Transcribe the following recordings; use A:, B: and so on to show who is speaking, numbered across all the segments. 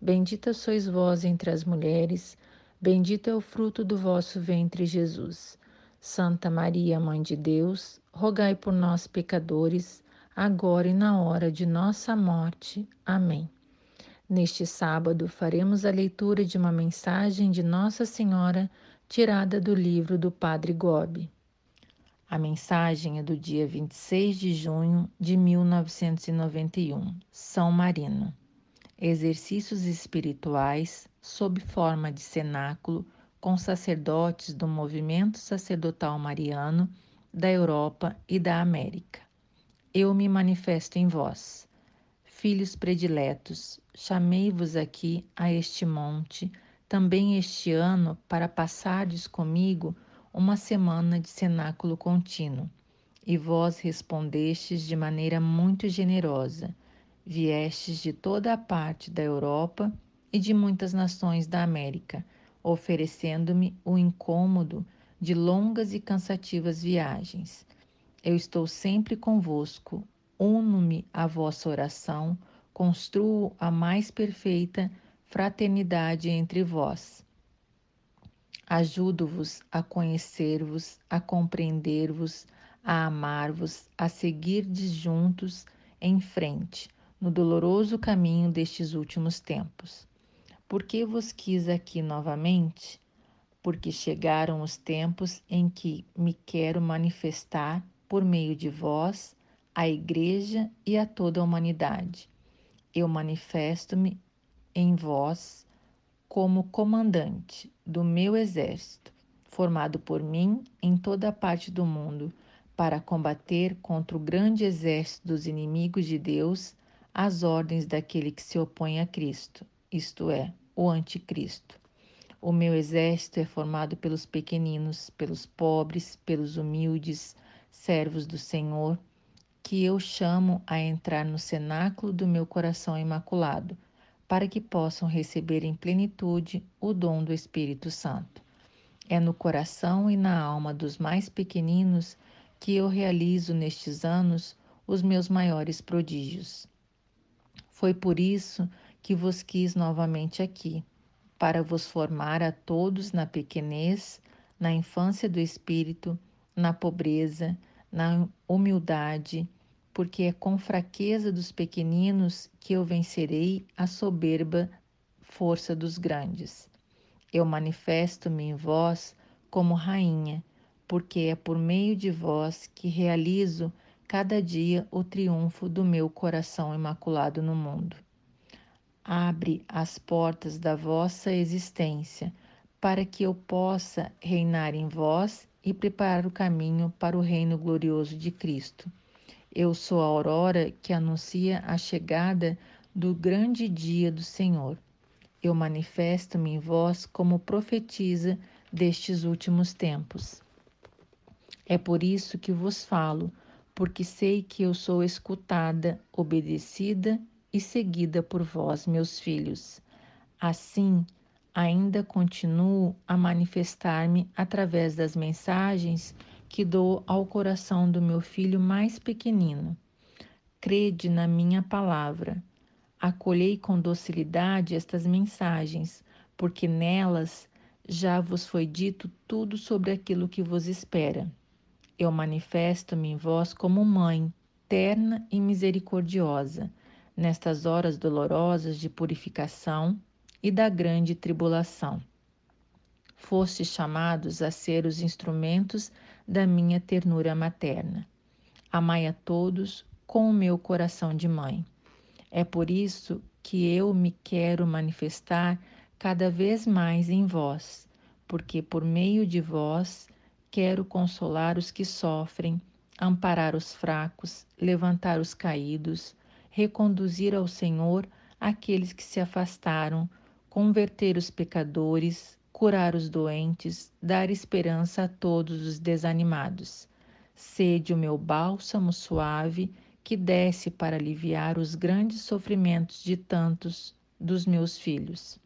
A: Bendita sois vós entre as mulheres, bendito é o fruto do vosso ventre, Jesus. Santa Maria, Mãe de Deus, rogai por nós, pecadores, agora e na hora de nossa morte. Amém. Neste sábado, faremos a leitura de uma mensagem de Nossa Senhora tirada do livro do Padre Gobi. A mensagem é do dia 26 de junho de 1991, São Marino exercícios espirituais sob forma de cenáculo com sacerdotes do movimento sacerdotal mariano da Europa e da América. Eu me manifesto em vós. Filhos prediletos, chamei-vos aqui a este monte, também este ano, para passardes comigo uma semana de cenáculo contínuo. E vós respondestes de maneira muito generosa Viestes de toda a parte da Europa e de muitas nações da América, oferecendo-me o incômodo de longas e cansativas viagens. Eu estou sempre convosco, uno-me à vossa oração, construo a mais perfeita fraternidade entre vós. Ajudo-vos a conhecer-vos, a compreender-vos, a amar-vos, a seguirdes juntos em frente, no doloroso caminho destes últimos tempos. Por que vos quis aqui novamente? Porque chegaram os tempos em que me quero manifestar por meio de vós à Igreja e a toda a humanidade. Eu manifesto-me em vós como comandante do meu exército, formado por mim em toda a parte do mundo, para combater contra o grande exército dos inimigos de Deus as ordens daquele que se opõe a Cristo, isto é, o Anticristo. O meu exército é formado pelos pequeninos, pelos pobres, pelos humildes, servos do Senhor, que eu chamo a entrar no cenáculo do meu coração imaculado, para que possam receber em plenitude o dom do Espírito Santo. É no coração e na alma dos mais pequeninos que eu realizo nestes anos os meus maiores prodígios. Foi por isso que vos quis novamente aqui, para vos formar a todos na pequenez, na infância do espírito, na pobreza, na humildade, porque é com fraqueza dos pequeninos que eu vencerei a soberba força dos grandes. Eu manifesto-me em vós como rainha, porque é por meio de vós que realizo cada dia o triunfo do meu coração imaculado no mundo. Abre as portas da vossa existência para que eu possa reinar em vós e preparar o caminho para o reino glorioso de Cristo. Eu sou a aurora que anuncia a chegada do grande dia do Senhor. Eu manifesto-me em vós como profetiza destes últimos tempos. É por isso que vos falo porque sei que eu sou escutada, obedecida e seguida por vós, meus filhos. Assim, ainda continuo a manifestar-me através das mensagens que dou ao coração do meu filho mais pequenino. Crede na minha palavra. Acolhei com docilidade estas mensagens, porque nelas já vos foi dito tudo sobre aquilo que vos espera. Eu manifesto-me em vós como mãe, terna e misericordiosa, nestas horas dolorosas de purificação e da grande tribulação. Fostes chamados a ser os instrumentos da minha ternura materna. Amai a todos com o meu coração de mãe. É por isso que eu me quero manifestar cada vez mais em vós, porque por meio de vós Quero consolar os que sofrem, amparar os fracos, levantar os caídos, reconduzir ao Senhor aqueles que se afastaram, converter os pecadores, curar os doentes, dar esperança a todos os desanimados. Sede o meu bálsamo suave que desce para aliviar os grandes sofrimentos de tantos dos meus filhos.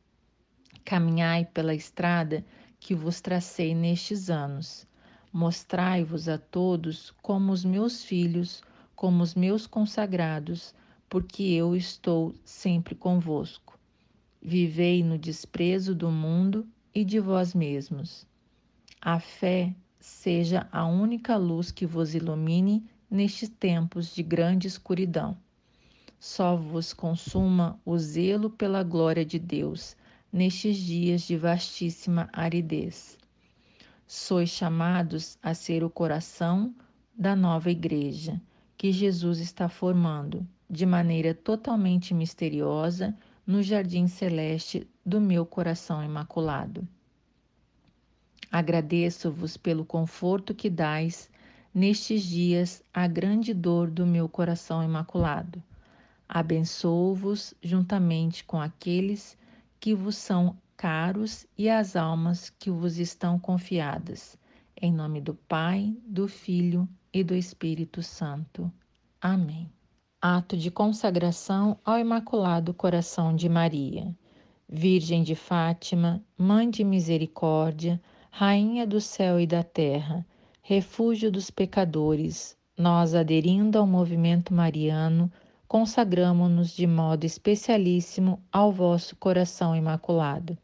A: Caminhai pela estrada que vos tracei nestes anos. Mostrai-vos a todos como os meus filhos, como os meus consagrados, porque eu estou sempre convosco. Vivei no desprezo do mundo e de vós mesmos. A fé seja a única luz que vos ilumine nestes tempos de grande escuridão. Só vos consuma o zelo pela glória de Deus nestes dias de vastíssima aridez. Sois chamados a ser o coração da nova igreja que Jesus está formando de maneira totalmente misteriosa no jardim celeste do meu coração imaculado. Agradeço-vos pelo conforto que dais nestes dias à grande dor do meu coração imaculado. Abençoo-vos juntamente com aqueles que vos são caros e as almas que vos estão confiadas. Em nome do Pai, do Filho e do Espírito Santo. Amém. Ato de consagração ao Imaculado Coração de Maria. Virgem de Fátima, Mãe de Misericórdia, Rainha do céu e da terra, refúgio dos pecadores, nós, aderindo ao movimento mariano, consagramo-nos de modo especialíssimo ao vosso coração imaculado.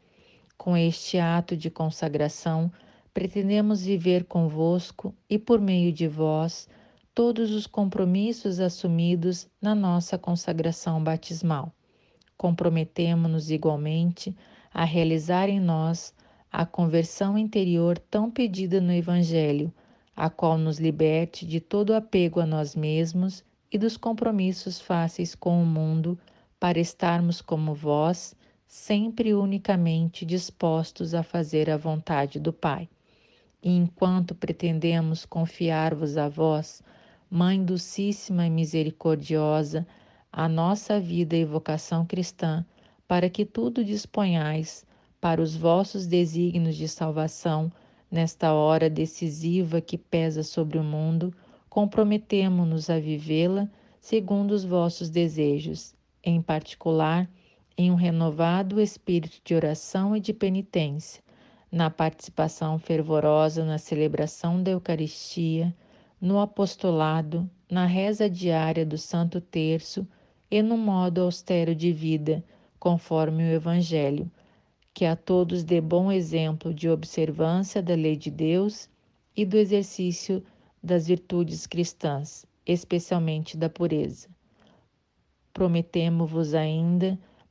A: Com este ato de consagração, pretendemos viver convosco e, por meio de vós, todos os compromissos assumidos na nossa consagração batismal. Comprometemo-nos igualmente a realizar em nós a conversão interior tão pedida no Evangelho, a qual nos liberte de todo apego a nós mesmos e dos compromissos fáceis com o mundo, para estarmos como vós, sempre unicamente dispostos a fazer a vontade do Pai. E enquanto pretendemos confiar-vos a vós, Mãe Dulcíssima e Misericordiosa, a nossa vida e vocação cristã, para que tudo disponhais para os vossos desígnios de salvação nesta hora decisiva que pesa sobre o mundo, comprometemo-nos a vivê-la segundo os vossos desejos, em particular, em um renovado espírito de oração e de penitência, na participação fervorosa na celebração da Eucaristia, no apostolado, na reza diária do Santo Terço e no modo austero de vida, conforme o Evangelho, que a todos dê bom exemplo de observância da lei de Deus e do exercício das virtudes cristãs, especialmente da pureza. Prometemo-vos ainda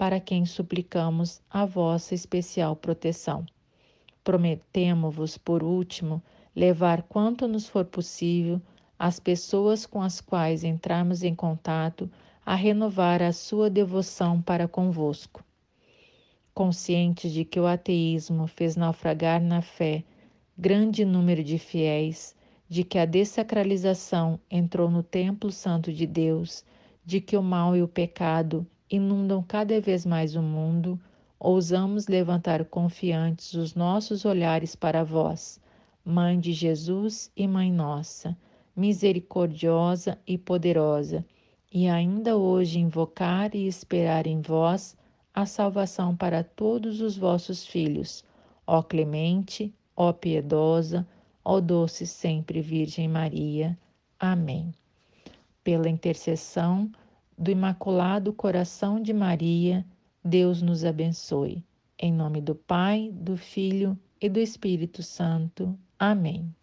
A: para quem suplicamos a vossa especial proteção. Prometemo-vos, por último, levar quanto nos for possível as pessoas com as quais entrarmos em contato a renovar a sua devoção para convosco. Conscientes de que o ateísmo fez naufragar na fé grande número de fiéis, de que a dessacralização entrou no templo santo de Deus, de que o mal e o pecado inundam cada vez mais o mundo, ousamos levantar confiantes os nossos olhares para vós, Mãe de Jesus e Mãe Nossa misericordiosa e poderosa, e ainda hoje invocar e esperar em vós a salvação para todos os vossos filhos, ó clemente, ó piedosa, ó doce sempre Virgem Maria. Amém. Pela intercessão do Imaculado Coração de Maria, Deus nos abençoe. Em nome do Pai, do Filho e do Espírito Santo. Amém.